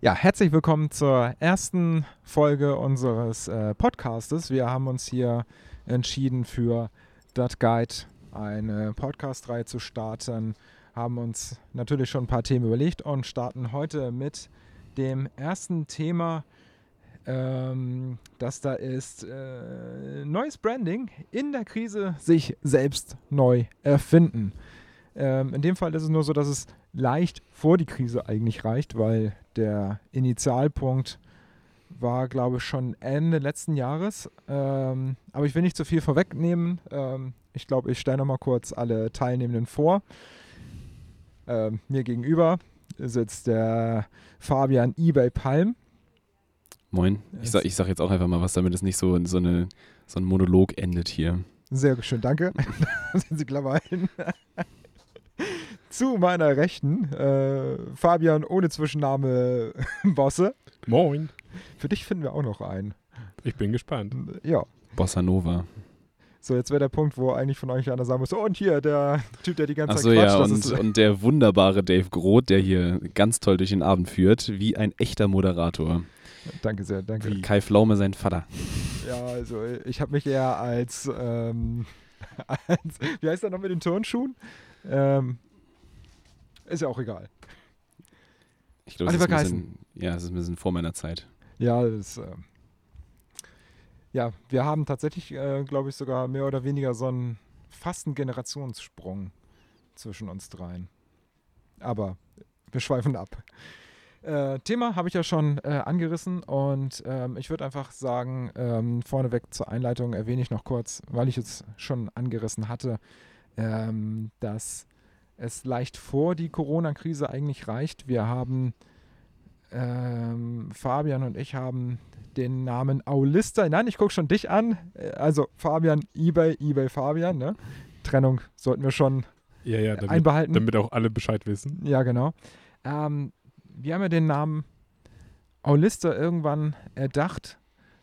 Ja, herzlich willkommen zur ersten Folge unseres äh, Podcastes. Wir haben uns hier entschieden für Dat Guide eine Podcast-Reihe zu starten, haben uns natürlich schon ein paar Themen überlegt und starten heute mit dem ersten Thema, ähm, das da ist äh, neues Branding in der Krise sich selbst neu erfinden. Ähm, in dem Fall ist es nur so, dass es leicht vor die Krise eigentlich reicht, weil der Initialpunkt war, glaube ich, schon Ende letzten Jahres. Ähm, aber ich will nicht zu viel vorwegnehmen. Ähm, ich glaube, ich stelle nochmal kurz alle Teilnehmenden vor. Ähm, mir gegenüber sitzt der Fabian eBay Palm. Moin. Ich sag, ich sag jetzt auch einfach mal was, damit es nicht so, so, eine, so ein Monolog endet hier. Sehr schön, danke. sind Sie clever halten. Zu meiner Rechten, äh, Fabian ohne Zwischenname Bosse. Moin. Für dich finden wir auch noch einen. Ich bin gespannt. Ja. Bossa Nova. So, jetzt wäre der Punkt, wo eigentlich von euch einer sagen muss, oh, und hier, der Typ, der die ganze Zeit ja, quatscht. und, und der wunderbare Dave Groth, der hier ganz toll durch den Abend führt, wie ein echter Moderator. danke sehr, danke. Wie Kai Pflaume sein Vater. Ja, also ich habe mich eher als, ähm, als, wie heißt er noch mit den Turnschuhen? Ähm, ist ja auch egal. Ich glaube, Oliver ist bisschen, ja, es ist ein bisschen vor meiner Zeit. Ja, das, ähm, ja, wir haben tatsächlich, äh, glaube ich, sogar mehr oder weniger so einen fast einen Generationssprung zwischen uns dreien. Aber wir schweifen ab. Äh, Thema habe ich ja schon äh, angerissen und ähm, ich würde einfach sagen, ähm, vorneweg zur Einleitung erwähne ich noch kurz, weil ich es schon angerissen hatte, ähm, dass es leicht vor die Corona-Krise eigentlich reicht. Wir haben, ähm, Fabian und ich haben den Namen Aulista, nein, ich gucke schon dich an, Äh, also Fabian, Ebay, Ebay, Fabian, ne? Trennung sollten wir schon Ja, ja, damit, einbehalten. damit auch alle Bescheid wissen. Ja, genau. Ähm, wir haben ja den Namen Aulista irgendwann erdacht,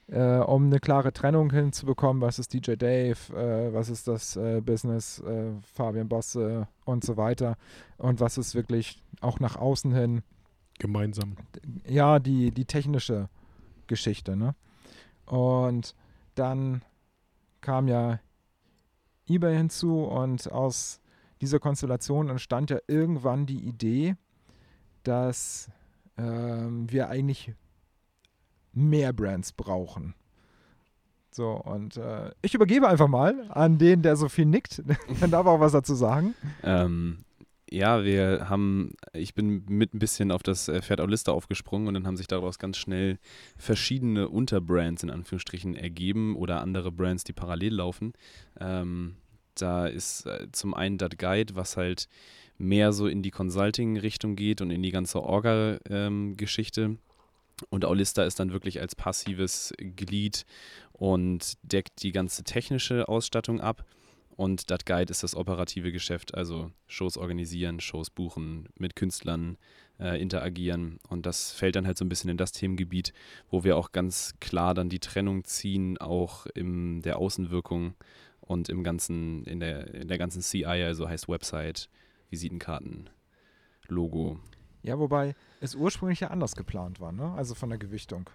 äh, um eine klare Trennung hinzubekommen. Was ist DJ Dave, äh, was ist das äh, Business, äh, Fabian Bosse und so weiter. Und was ist wirklich auch nach außen hin, Gemeinsam. ja, die, die technische Geschichte. Ne? Und dann kam ja eBay hinzu und aus dieser Konstellation entstand ja irgendwann die Idee, dass ähm, wir eigentlich mehr Brands brauchen. So, und äh, ich übergebe einfach mal an den, der so viel nickt. Dann darf er auch was dazu sagen. Ähm, ja, wir haben, ich bin mit ein bisschen auf das äh, Pferd Aulista aufgesprungen und dann haben sich daraus ganz schnell verschiedene Unterbrands in Anführungsstrichen ergeben oder andere Brands, die parallel laufen. Ähm, da ist äh, zum einen das Guide, was halt mehr so in die Consulting-Richtung geht und in die ganze Orga-Geschichte. Und Aulista ist dann wirklich als passives Glied und deckt die ganze technische Ausstattung ab. Und das Guide ist das operative Geschäft, also Shows organisieren, Shows buchen, mit Künstlern äh, interagieren. Und das fällt dann halt so ein bisschen in das Themengebiet, wo wir auch ganz klar dann die Trennung ziehen, auch in der Außenwirkung und im ganzen, in der, in der ganzen CI, also heißt Website, Visitenkarten, Logo. Ja, wobei es ursprünglich ja anders geplant war, ne? Also von der Gewichtung.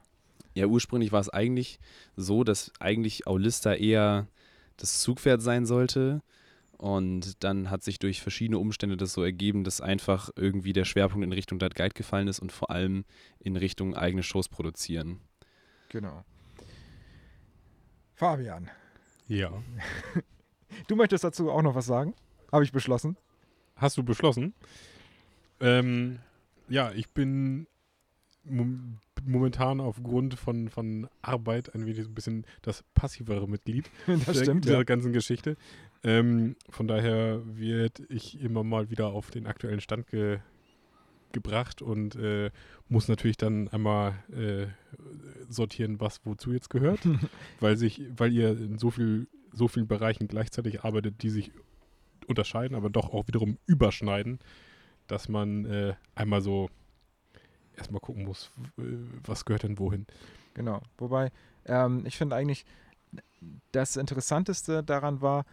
Ja, ursprünglich war es eigentlich so, dass eigentlich Aulista eher das Zugpferd sein sollte. Und dann hat sich durch verschiedene Umstände das so ergeben, dass einfach irgendwie der Schwerpunkt in Richtung Dat Guide gefallen ist und vor allem in Richtung eigene Shows produzieren. Genau. Fabian, Ja. du möchtest dazu auch noch was sagen? Habe ich beschlossen. Hast du beschlossen? Ähm, ja, ich bin mom momentan aufgrund von, von Arbeit ein wenig ein bisschen das passivere Mitglied Das der, stimmt. der Ja. ganzen Geschichte. Ähm, von daher wird ich immer mal wieder auf den aktuellen Stand ge gebracht und äh, muss natürlich dann einmal äh, sortieren, was wozu jetzt gehört, weil sich, weil ihr in so viel, so vielen Bereichen gleichzeitig arbeitet, die sich unterscheiden, aber doch auch wiederum überschneiden, dass man äh, einmal so erstmal gucken muss, äh, was gehört denn wohin. Genau. Wobei, ähm, ich finde eigentlich, das Interessanteste daran war,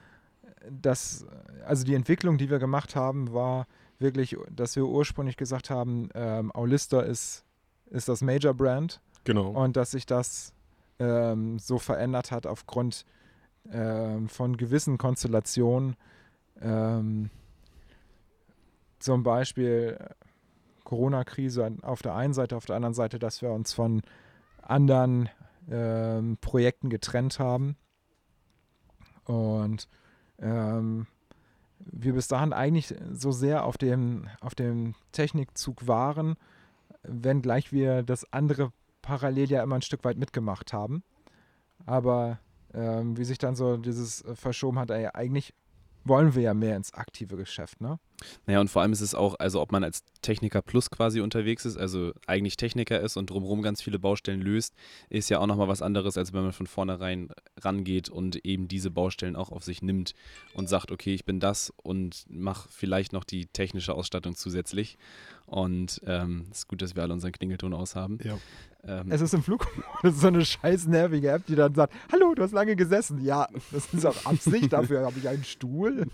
dass, also die Entwicklung, die wir gemacht haben, war wirklich, dass wir ursprünglich gesagt haben, ähm, Aulista ist ist das Major Brand Genau. und dass sich das ähm, so verändert hat aufgrund ähm, von gewissen Konstellationen. Zum Beispiel äh, Corona-Krise auf der einen Seite, auf der anderen Seite, dass wir uns von anderen ähm, Projekten getrennt haben und ähm, wir bis dahin eigentlich so sehr auf dem, auf dem Technikzug waren, wenngleich wir das andere parallel ja immer ein Stück weit mitgemacht haben. Aber ähm, wie sich dann so dieses äh, verschoben hat, ey, eigentlich wollen wir ja mehr ins aktive Geschäft, ne? Naja, und vor allem ist es auch, also ob man als Techniker Plus quasi unterwegs ist, also eigentlich Techniker ist und drumherum ganz viele Baustellen löst, ist ja auch nochmal was anderes, als wenn man von vornherein rangeht und eben diese Baustellen auch auf sich nimmt und sagt, okay, ich bin das und mache vielleicht noch die technische Ausstattung zusätzlich. Und ähm, es ist gut, dass wir alle unseren Klingelton aushaben. Ja. Ähm, Es ist im Flugmodus so eine scheiß nervige App, die dann sagt, hallo, du hast lange gesessen. Ja, das ist auch Absicht, dafür habe ich einen Stuhl.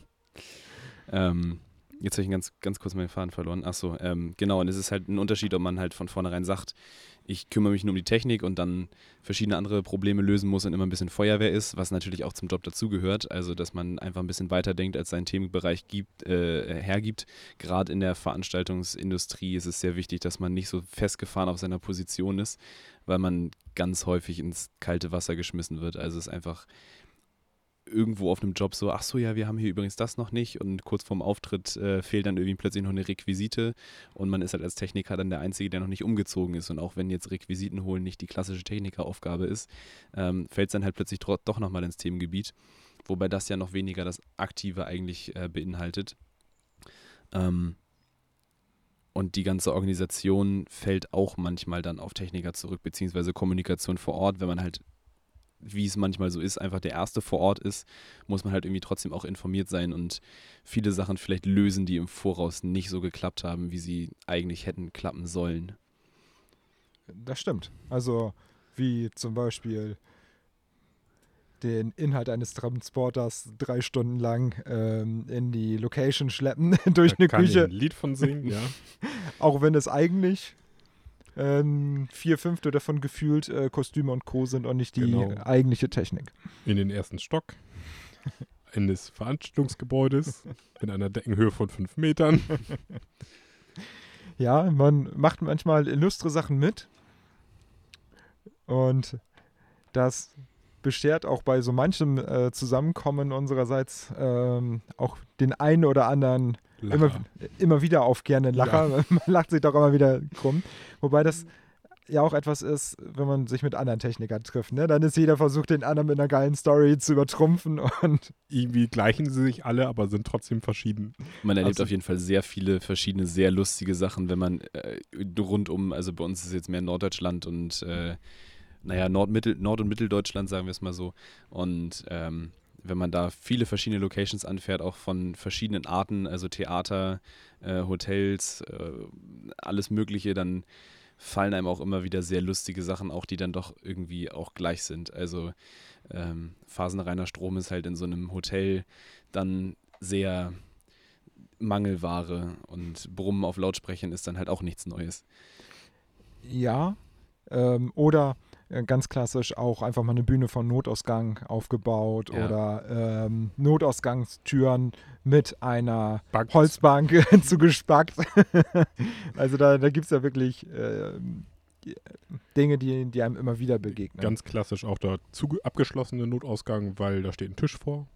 Ähm, jetzt habe ich ganz, ganz kurz meinen Faden verloren. Achso, ähm, genau. Und es ist halt ein Unterschied, ob man halt von vornherein sagt, ich kümmere mich nur um die Technik und dann verschiedene andere Probleme lösen muss und immer ein bisschen Feuerwehr ist, was natürlich auch zum Job dazugehört. Also, dass man einfach ein bisschen weiterdenkt, als sein Themenbereich gibt, äh, hergibt. Gerade in der Veranstaltungsindustrie ist es sehr wichtig, dass man nicht so festgefahren auf seiner Position ist, weil man ganz häufig ins kalte Wasser geschmissen wird. Also, es ist einfach irgendwo auf einem Job so, ach so, ja, wir haben hier übrigens das noch nicht. Und kurz vorm Auftritt äh, fehlt dann irgendwie plötzlich noch eine Requisite. Und man ist halt als Techniker dann der Einzige, der noch nicht umgezogen ist. Und auch wenn jetzt Requisiten holen nicht die klassische Technikeraufgabe ist, ähm, fällt es dann halt plötzlich doch nochmal ins Themengebiet, wobei das ja noch weniger das Aktive eigentlich äh, beinhaltet. Ähm, und die ganze Organisation fällt auch manchmal dann auf Techniker zurück, beziehungsweise Kommunikation vor Ort, wenn man halt wie es manchmal so ist, einfach der Erste vor Ort ist, muss man halt irgendwie trotzdem auch informiert sein und viele Sachen vielleicht lösen, die im Voraus nicht so geklappt haben, wie sie eigentlich hätten klappen sollen. Das stimmt. Also, wie zum Beispiel den Inhalt eines Transporters drei Stunden lang ähm, in die Location schleppen durch Da eine kann ich Küche, ein Lied von singen, ja. auch wenn es eigentlich ähm, vier Fünfte davon gefühlt äh, Kostüme und Co. sind und nicht die Genau. eigentliche Technik. In den ersten Stock eines Veranstaltungsgebäudes mit einer Deckenhöhe von fünf Metern. Ja, man macht manchmal illustre Sachen mit. Und das beschert auch bei so manchem äh, Zusammenkommen unsererseits ähm, auch den einen oder anderen Lacher. immer wieder aufkehrenden Lacher. Man lacht sich doch immer wieder krumm. Wobei das ja auch etwas ist, wenn man sich mit anderen Technikern trifft. Ne? Dann ist jeder versucht, den anderen mit einer geilen Story zu übertrumpfen. Und Irgendwie gleichen sie sich alle, aber sind trotzdem verschieden. Man erlebt Also- auf jeden Fall sehr viele verschiedene, sehr lustige Sachen, wenn man äh, rund um, also bei uns ist es jetzt mehr Norddeutschland und äh, naja, Nord, Mittel, Nord- und Mitteldeutschland, sagen wir es mal so. Und ähm, wenn man da viele verschiedene Locations anfährt, auch von verschiedenen Arten, also Theater, äh, Hotels, äh, alles Mögliche, dann fallen einem auch immer wieder sehr lustige Sachen, auch die dann doch irgendwie auch gleich sind. Also ähm, phasenreiner Strom ist halt in so einem Hotel dann sehr Mangelware und Brummen auf Lautsprechern ist dann halt auch nichts Neues. ja, ähm, oder ganz klassisch auch einfach mal eine Bühne von Notausgang aufgebaut Ja. oder ähm, Notausgangstüren mit einer Bugs. Holzbank zugespackt. also da, da gibt es ja wirklich die- Dinge, die, die einem immer wieder begegnen. Ganz klassisch auch der abgeschlossene Notausgang, weil da steht ein Tisch vor.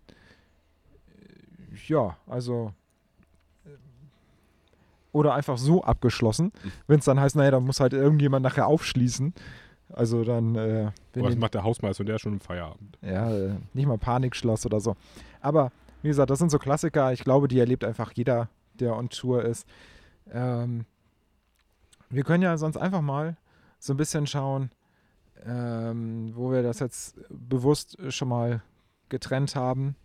ja, also äh, oder einfach so abgeschlossen, Mhm. wenn es dann heißt, naja, da muss halt irgendjemand nachher aufschließen. Also dann, äh, wenn Aber das den- macht der Hausmeister und der ist schon im Feierabend. ja, äh, nicht mal Panikschloss oder so. Aber wie gesagt, das sind so Klassiker. Ich glaube, die erlebt einfach jeder, der on Tour ist. Ähm, wir können ja sonst einfach mal so ein bisschen schauen, ähm, wo wir das jetzt bewusst schon mal getrennt haben.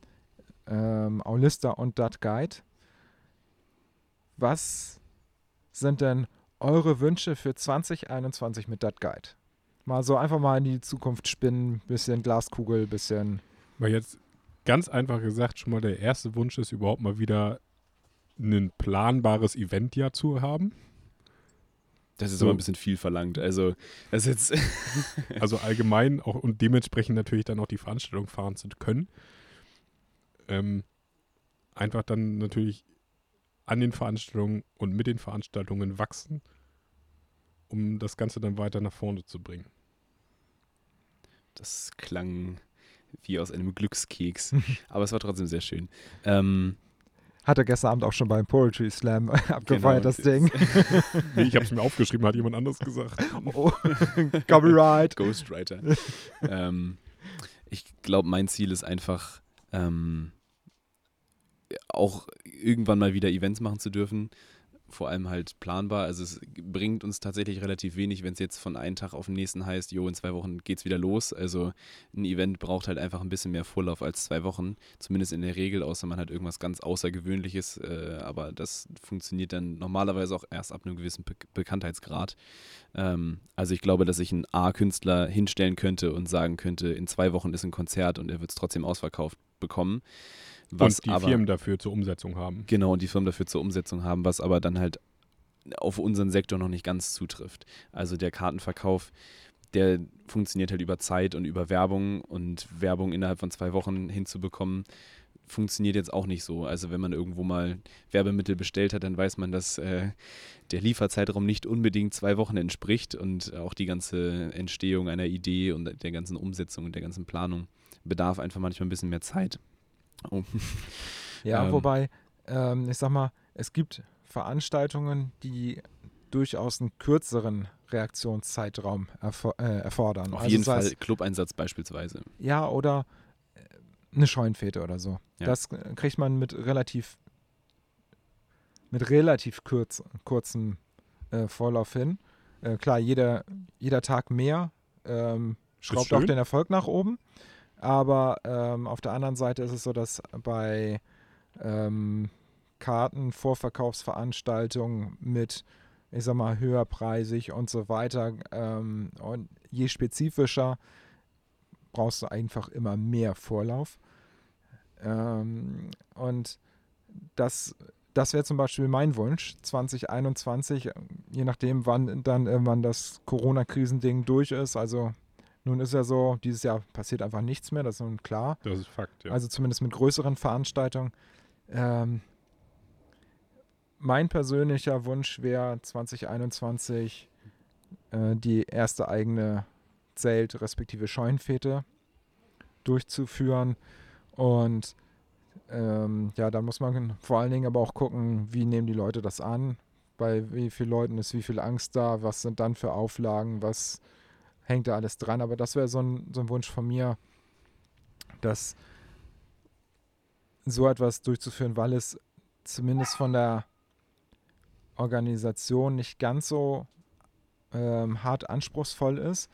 Ähm, Aulista und Dat Guide. Was sind denn eure Wünsche für 2021 mit Dat Guide? Mal so einfach mal in die Zukunft spinnen, bisschen Glaskugel, bisschen. Weil jetzt ganz einfach gesagt schon mal der erste Wunsch ist, überhaupt mal wieder ein planbares Eventjahr zu haben. Das ist So. aber ein bisschen viel verlangt. Also, das jetzt. Also allgemein auch und dementsprechend natürlich dann auch die Veranstaltung fahren zu können. Ähm, einfach dann natürlich an den Veranstaltungen und mit den Veranstaltungen wachsen, um das Ganze dann weiter nach vorne zu bringen. Das klang wie aus einem Glückskeks. aber es war trotzdem sehr schön. Ähm, Hat er gestern Abend auch schon beim Poetry Slam abgefeiert, Genau. das Ding. Nee, ich habe es mir aufgeschrieben, hat jemand anderes gesagt. oh, Copyright. Ghostwriter. ähm, ich glaube, mein Ziel ist einfach, ähm, auch irgendwann mal wieder Events machen zu dürfen. Vor allem halt planbar. Also es bringt uns tatsächlich relativ wenig, wenn es jetzt von einem Tag auf den nächsten heißt, jo, in zwei Wochen geht's wieder los. Also ein Event braucht halt einfach ein bisschen mehr Vorlauf als zwei Wochen. Zumindest in der Regel, außer man hat irgendwas ganz Außergewöhnliches. Äh, aber das funktioniert dann normalerweise auch erst ab einem gewissen Be Bekanntheitsgrad. Ähm, also ich glaube, dass ich einen A-Künstler hinstellen könnte und sagen könnte, in zwei Wochen ist ein Konzert und er wird es trotzdem ausverkauft bekommen. Was und die aber, Firmen dafür zur Umsetzung haben. Genau, und die Firmen dafür zur Umsetzung haben, was aber dann halt auf unseren Sektor noch nicht ganz zutrifft. Also der Kartenverkauf, der funktioniert halt über Zeit und über Werbung und Werbung innerhalb von zwei Wochen hinzubekommen, funktioniert jetzt auch nicht so. Also wenn man irgendwo mal Werbemittel bestellt hat, dann weiß man, dass äh, der Lieferzeitraum nicht unbedingt zwei Wochen entspricht und auch die ganze Entstehung einer Idee und der ganzen Umsetzung und der ganzen Planung bedarf einfach manchmal ein bisschen mehr Zeit. Oh. Ja, Ähm. wobei, ähm, ich sag mal, es gibt Veranstaltungen, die durchaus einen kürzeren Reaktionszeitraum erfor äh, erfordern. Auf Also jeden Fall Clubeinsatz beispielsweise. Ja, oder äh, eine Scheunenfete oder so. Ja. Das kriegt man mit relativ mit relativ kurz, kurzem äh, Vorlauf hin. Äh, klar, jeder, jeder Tag mehr ähm, schraubt auch den Erfolg nach oben. Aber ähm, auf der anderen Seite ist es so, dass bei ähm, Karten, Vorverkaufsveranstaltungen mit, ich sag mal, höherpreisig und so weiter ähm, und je spezifischer brauchst du einfach immer mehr Vorlauf. Ähm, und das, das wäre zum Beispiel mein Wunsch, 2021, je nachdem, wann dann irgendwann das Corona-Krisending durch ist. Also nun ist ja so, dieses Jahr passiert einfach nichts mehr, das ist nun klar. Das ist Fakt, ja. Also zumindest mit größeren Veranstaltungen. Ähm, mein persönlicher Wunsch wäre 2021 äh, die erste eigene Zelt- respektive Scheunenfete durchzuführen. Und ähm, ja, da muss man vor allen Dingen aber auch gucken, wie nehmen die Leute das an, bei wie vielen Leuten ist wie viel Angst da, was sind dann für Auflagen, was hängt da alles dran. Aber das wäre so ein, so ein Wunsch von mir, dass so etwas durchzuführen, weil es zumindest von der Organisation nicht ganz so ähm, hart anspruchsvoll ist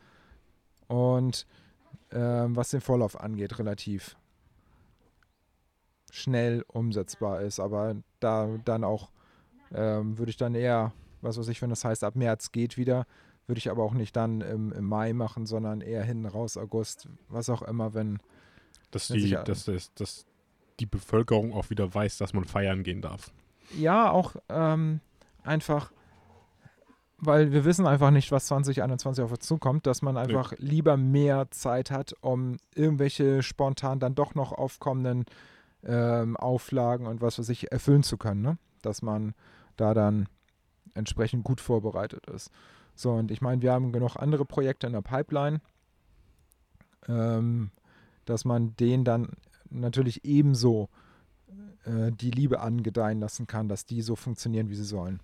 und ähm, was den Vorlauf angeht, relativ schnell umsetzbar ist. Aber da dann auch ähm, würde ich dann eher, was weiß ich, wenn das heißt, ab März geht wieder, würde ich aber auch nicht dann im, im Mai machen, sondern eher hinten raus, August, was auch immer, wenn dass, die, sicher. dass, dass, dass die Bevölkerung auch wieder weiß, dass man feiern gehen darf. Ja, auch ähm, einfach, weil wir wissen einfach nicht, was 2021 auf uns zukommt, dass man einfach lieber mehr Zeit hat, um irgendwelche spontan dann doch noch aufkommenden ähm, Auflagen und was weiß ich erfüllen zu können. Ne? Dass man da dann entsprechend gut vorbereitet ist. So, und ich meine, wir haben genug andere Projekte in der Pipeline, ähm, dass man denen dann natürlich ebenso äh, die Liebe angedeihen lassen kann, dass die so funktionieren, wie sie sollen.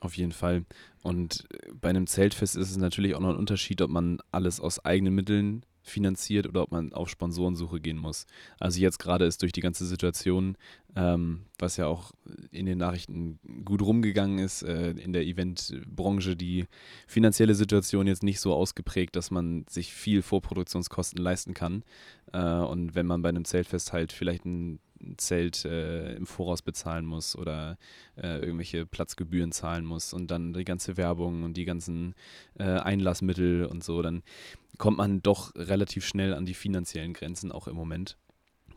Auf jeden Fall. Und äh, bei einem Zeltfest ist es natürlich auch noch ein Unterschied, ob man alles aus eigenen Mitteln finanziert oder ob man auf Sponsorensuche gehen muss. Also jetzt gerade ist durch die ganze Situation, ähm, was ja auch in den Nachrichten gut rumgegangen ist, äh, in der Eventbranche die finanzielle Situation jetzt nicht so ausgeprägt, dass man sich viel Vorproduktionskosten leisten kann. Äh, und wenn man bei einem Zeltfest halt vielleicht ein Zelt äh, im Voraus bezahlen muss oder äh, irgendwelche Platzgebühren zahlen muss und dann die ganze Werbung und die ganzen äh, Einlassmittel und so, dann kommt man doch relativ schnell an die finanziellen Grenzen auch im Moment.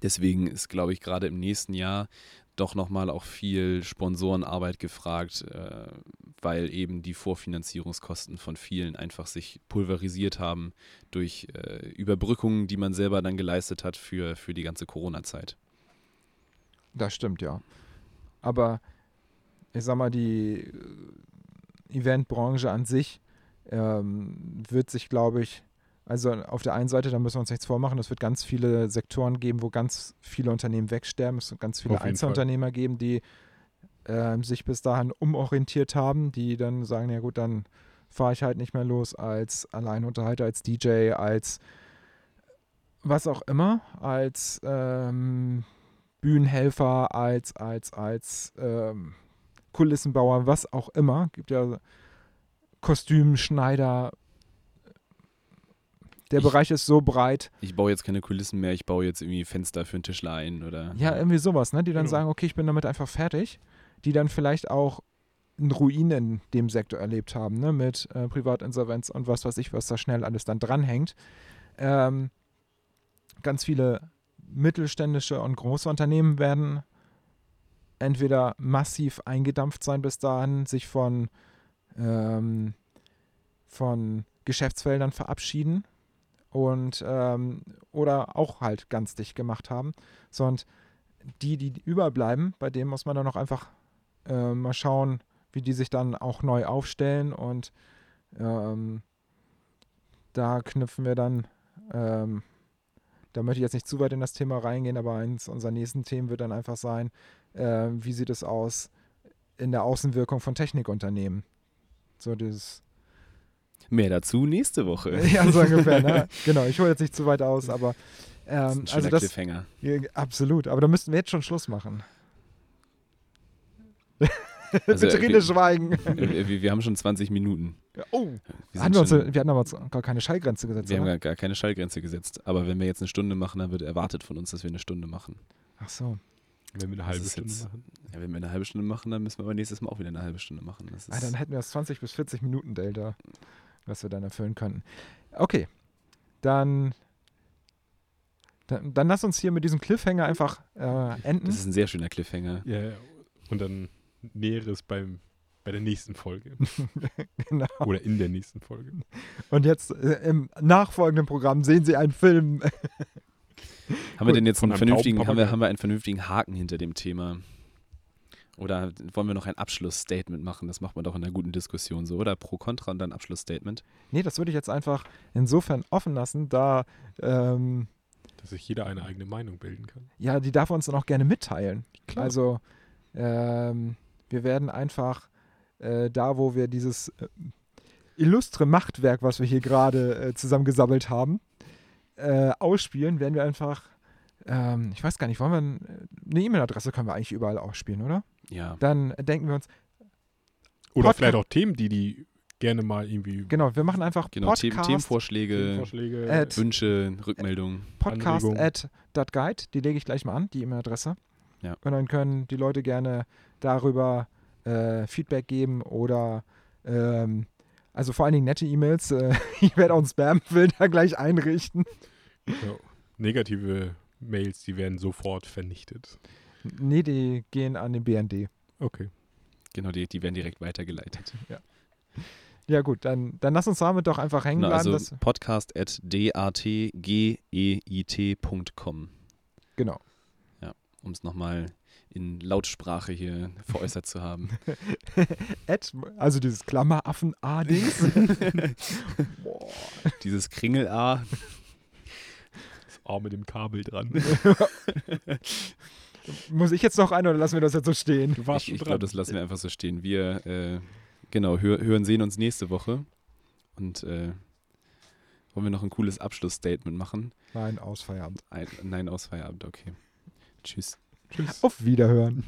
Deswegen ist, glaube ich, gerade im nächsten Jahr doch nochmal auch viel Sponsorenarbeit gefragt, äh, weil eben die Vorfinanzierungskosten von vielen einfach sich pulverisiert haben durch äh, Überbrückungen, die man selber dann geleistet hat für, für die ganze Corona-Zeit. Das stimmt, ja. Aber ich sag mal, die äh, Eventbranche an sich ähm, wird sich, glaube ich, also auf der einen Seite, da müssen wir uns nichts vormachen, es wird ganz viele Sektoren geben, wo ganz viele Unternehmen wegsterben. Es wird ganz viele Einzelunternehmer geben, die ähm, sich bis dahin umorientiert haben, die dann sagen, ja gut, dann fahre ich halt nicht mehr los als Alleinunterhalter, als DJ, als was auch immer, als ähm, Bühnenhelfer, als, als, als ähm, Kulissenbauer, was auch immer. Gibt ja Kostümschneider. Der Ich- Bereich ist so breit. Ich baue jetzt keine Kulissen mehr, ich baue jetzt irgendwie Fenster für einen Tischler ein oder. Ja, irgendwie sowas, ne? Die dann Genau. sagen, okay, ich bin damit einfach fertig. Die dann vielleicht auch einen Ruin in dem Sektor erlebt haben, ne? Mit äh, Privatinsolvenz und was weiß ich, was da schnell alles dann dranhängt. Ähm, ganz viele mittelständische und große Unternehmen werden entweder massiv eingedampft sein bis dahin, sich von, ähm, von Geschäftsfeldern verabschieden und ähm, oder auch halt ganz dicht gemacht haben. Sondern die, die überbleiben, bei denen muss man dann noch einfach äh, mal schauen, wie die sich dann auch neu aufstellen und ähm, da knüpfen wir dann, ähm, da möchte ich jetzt nicht zu weit in das Thema reingehen, aber eins unserer nächsten Themen wird dann einfach sein, äh, wie sieht es aus in der Außenwirkung von Technikunternehmen? So dieses, Mehr dazu nächste Woche. ja, so ungefähr, ne? Genau, ich hole jetzt nicht zu weit aus, aber Das ist ähm, ein also das, Cliffhanger. absolut, aber da müssten wir jetzt schon Schluss machen. Also, Bitte äh, wir- schweigen. Äh, wir, wir haben schon 20 Minuten. Oh, Wir, hatten sind wir, uns, wir hatten aber gar keine Schallgrenze gesetzt. wir haben oder? gar, gar keine Schallgrenze gesetzt. Aber wenn wir jetzt eine Stunde machen, dann wird erwartet von uns, dass wir eine Stunde machen. Ach so. Wenn wir eine halbe Stunde jetzt- machen. Ja, wenn wir eine halbe Stunde machen, dann müssen wir aber nächstes Mal auch wieder eine halbe Stunde machen. Das ist, Ah, dann hätten wir das 20 bis 40 Minuten Delta, was wir dann erfüllen könnten. Okay, dann, dann, dann lass uns hier mit diesem Cliffhanger einfach äh, enden. das ist ein sehr schöner Cliffhanger. Ja, ja. und dann Näheres beim, bei der nächsten Folge. genau. Oder in der nächsten Folge. Und jetzt äh, im nachfolgenden Programm sehen Sie einen Film. Haben wir denn jetzt einen vernünftigen, haben wir, haben wir einen vernünftigen Haken hinter dem Thema? Oder wollen wir noch ein Abschlussstatement machen? Das macht man doch in einer guten Diskussion so, oder? Pro, Contra und dann Abschlussstatement. nee, das würde ich jetzt einfach insofern offen lassen, da ähm, Dass sich jeder eine eigene Meinung bilden kann. ja, die darf er uns dann auch gerne mitteilen. Klar. Also ähm, wir werden einfach äh, da, wo wir dieses äh, illustre Machtwerk, was wir hier gerade äh, zusammengesammelt haben, äh, ausspielen, werden wir einfach, ähm, ich weiß gar nicht, wollen wir, ein- eine E-Mail-Adresse können wir eigentlich überall ausspielen, oder? Ja. Dann denken wir uns, Oder Podca- vielleicht auch Themen, die die gerne mal irgendwie genau, wir machen einfach Genau, Themen, Podcast, Themenvorschläge, Themenvorschläge. Ad- Wünsche, Rückmeldungen. podcast Anregungen. at .guide, die lege ich gleich mal an, die E-Mail-Adresse. Ja. Und dann können die Leute gerne darüber äh, Feedback geben oder ähm, also vor allen Dingen nette E-Mails. Äh, ich werde auch einen Spam-Filter gleich einrichten. Ja. Negative Mails, die werden sofort vernichtet. Nee, die gehen an den BND. Okay. Genau, die, die werden direkt weitergeleitet. Ja gut, dann, dann lass uns damit doch einfach hängen Genau, bleiben. also podcast at datgeit.com, genau. Um es nochmal in Lautsprache hier veräußert zu haben. At, also dieses Klammeraffen-A-Dings. Boah. Dieses Kringel-A, Das A mit dem Kabel dran. Muss ich jetzt noch ein oder lassen wir das jetzt so stehen? Du warst ich, ich glaube, das lassen wir einfach so stehen. Wir, äh, genau, hör, hören, sehen uns nächste Woche. Und äh, wollen wir noch ein cooles Abschlussstatement machen? Nein, aus Feierabend. Ein, nein, aus Feierabend, okay. Tschüss. Tschüss. Auf Wiederhören.